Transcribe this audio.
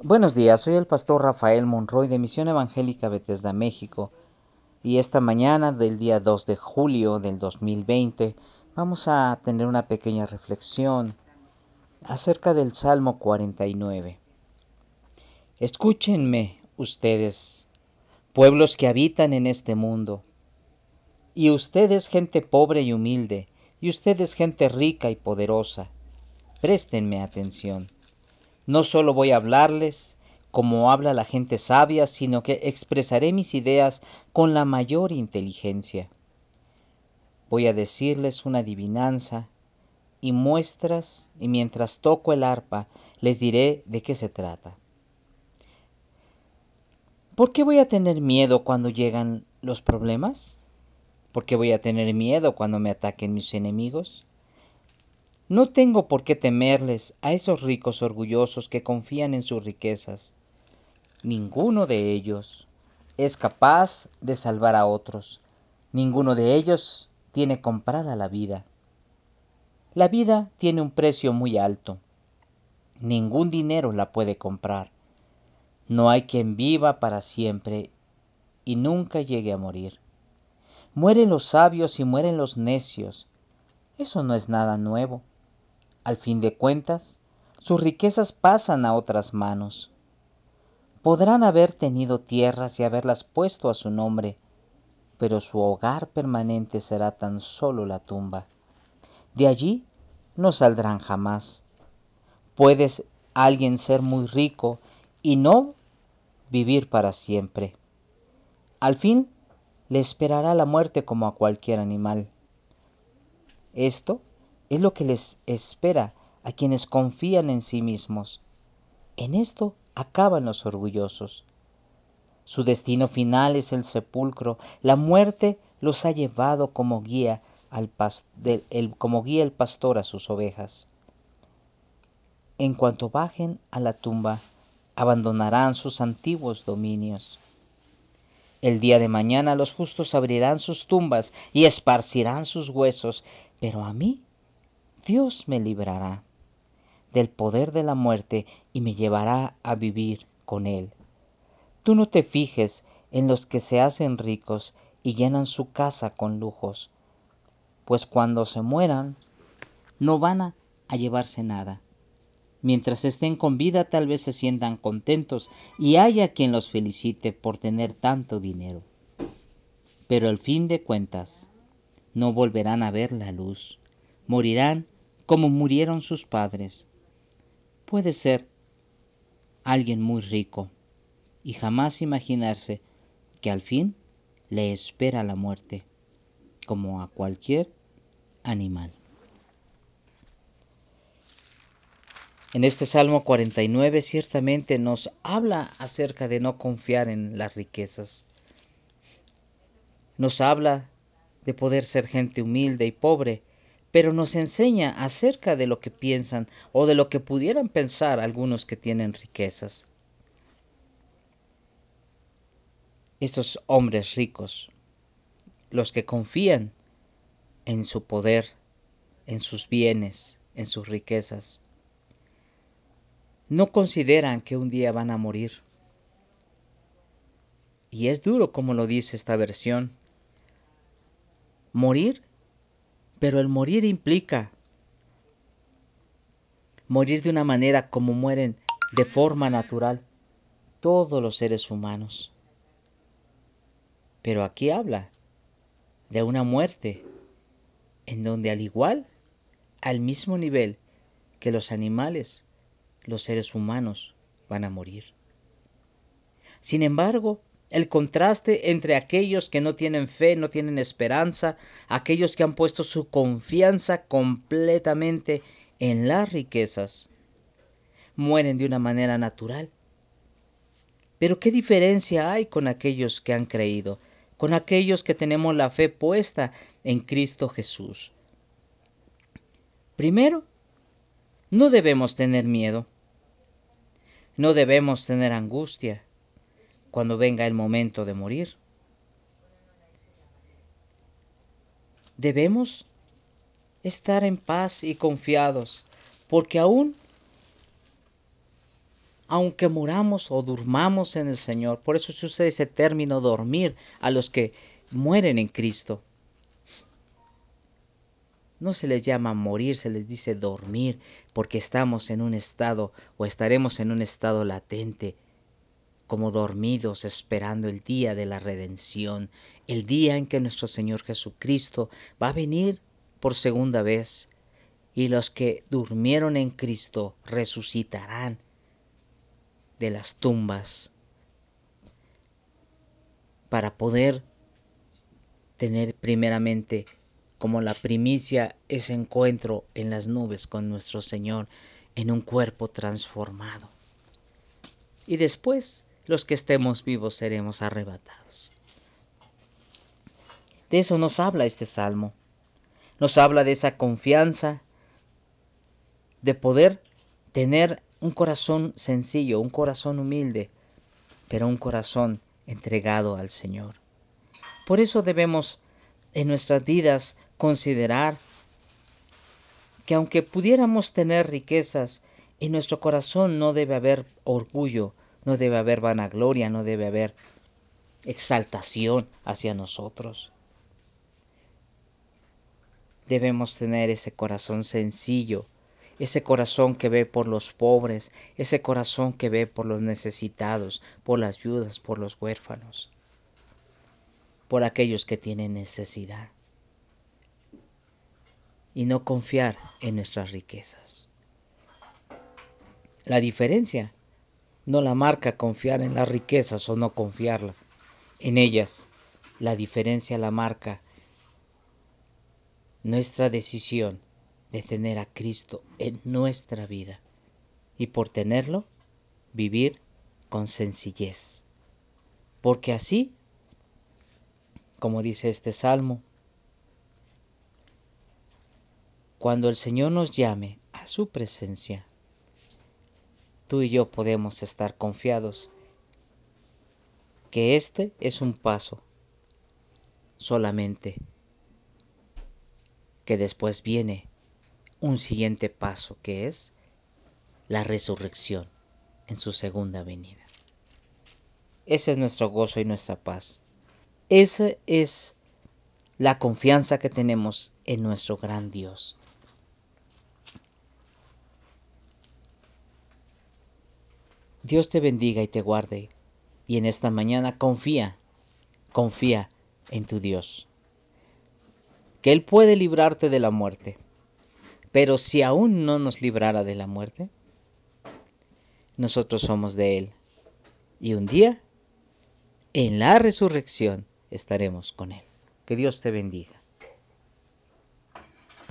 Buenos días, soy el pastor Rafael Monroy de Misión Evangélica Bethesda, México. Y esta mañana del día 2 de julio del 2020 vamos a tener una pequeña reflexión acerca del Salmo 49. Escúchenme ustedes, pueblos que habitan en este mundo, y ustedes gente pobre y humilde, y ustedes gente rica y poderosa. Préstenme atención. No solo voy a hablarles como habla la gente sabia, sino que expresaré mis ideas con la mayor inteligencia. Voy a decirles una adivinanza y muestras, y mientras toco el arpa les diré de qué se trata. ¿Por qué voy a tener miedo cuando llegan los problemas? ¿Por qué voy a tener miedo cuando me ataquen mis enemigos? No tengo por qué temerles a esos ricos orgullosos que confían en sus riquezas. Ninguno de ellos es capaz de salvar a otros. Ninguno de ellos tiene comprada la vida. La vida tiene un precio muy alto. Ningún dinero la puede comprar. No hay quien viva para siempre y nunca llegue a morir. Mueren los sabios y mueren los necios. Eso no es nada nuevo. Al fin de cuentas, sus riquezas pasan a otras manos. Podrán haber tenido tierras y haberlas puesto a su nombre, pero su hogar permanente será tan solo la tumba. De allí no saldrán jamás. Puedes alguien ser muy rico y no vivir para siempre. Al fin le esperará la muerte como a cualquier animal. Esto es lo que les espera a quienes confían en sí mismos. En esto acaban los orgullosos. Su destino final es el sepulcro. La muerte los ha llevado como guía, al como guía el pastor a sus ovejas. En cuanto bajen a la tumba, abandonarán sus antiguos dominios. El día de mañana los justos abrirán sus tumbas y esparcirán sus huesos, pero a mí Dios me librará del poder de la muerte y me llevará a vivir con Él. Tú no te fijes en los que se hacen ricos y llenan su casa con lujos, pues cuando se mueran no van a, llevarse nada. Mientras estén con vida tal vez se sientan contentos y haya quien los felicite por tener tanto dinero. Pero al fin de cuentas no volverán a ver la luz, morirán como murieron sus padres. Puede ser alguien muy rico y jamás imaginarse que al fin le espera la muerte, como a cualquier animal. En este Salmo 49 ciertamente nos habla acerca de no confiar en las riquezas. Nos habla de poder ser gente humilde y pobre pero nos enseña acerca de lo que piensan o de lo que pudieran pensar algunos que tienen riquezas. Estos hombres ricos, los que confían en su poder, en sus bienes, en sus riquezas, no consideran que un día van a morir. Y es duro como lo dice esta versión. Morir pero el morir implica morir de una manera como mueren de forma natural todos los seres humanos. Pero aquí habla de una muerte en donde al igual, al mismo nivel que los animales, los seres humanos van a morir. Sin embargo, el contraste entre aquellos que no tienen fe, no tienen esperanza, aquellos que han puesto su confianza completamente en las riquezas, mueren de una manera natural. Pero ¿qué diferencia hay con aquellos que han creído, con aquellos que tenemos la fe puesta en Cristo Jesús? Primero, no debemos tener miedo, no debemos tener angustia, cuando venga el momento de morir. Debemos estar en paz y confiados, porque aún aunque muramos o durmamos en el Señor. Por eso se usa ese término dormir a los que mueren en Cristo. No se les llama morir, se les dice dormir, porque estamos en un estado o estaremos en un estado latente, como dormidos esperando el día de la redención, el día en que nuestro Señor Jesucristo va a venir por segunda vez y los que durmieron en Cristo resucitarán de las tumbas para poder tener primeramente como la primicia ese encuentro en las nubes con nuestro Señor en un cuerpo transformado. Y después los que estemos vivos seremos arrebatados. De eso nos habla este salmo. Nos habla de esa confianza, de poder tener un corazón sencillo, un corazón humilde, pero un corazón entregado al Señor. Por eso debemos en nuestras vidas considerar que aunque pudiéramos tener riquezas, en nuestro corazón no debe haber orgullo, no debe haber vanagloria, no debe haber exaltación hacia nosotros. Debemos tener ese corazón sencillo, ese corazón que ve por los pobres, ese corazón que ve por los necesitados, por las viudas, por los huérfanos, por aquellos que tienen necesidad. Y no confiar en nuestras riquezas. La diferencia no la marca confiar en las riquezas o no confiarla en ellas. La diferencia la marca nuestra decisión de tener a Cristo en nuestra vida y por tenerlo vivir con sencillez. Porque así, como dice este salmo, cuando el Señor nos llame a su presencia, tú y yo podemos estar confiados que este es un paso solamente, que después viene un siguiente paso que es la resurrección en su segunda venida. Ese es nuestro gozo y nuestra paz. Esa es la confianza que tenemos en nuestro gran Dios. Dios te bendiga y te guarde. Y en esta mañana confía, confía en tu Dios. Que Él puede librarte de la muerte pero si aún no nos librara de la muerte, nosotros somos de Él. Y un día, en la resurrección, estaremos con Él. Que Dios te bendiga.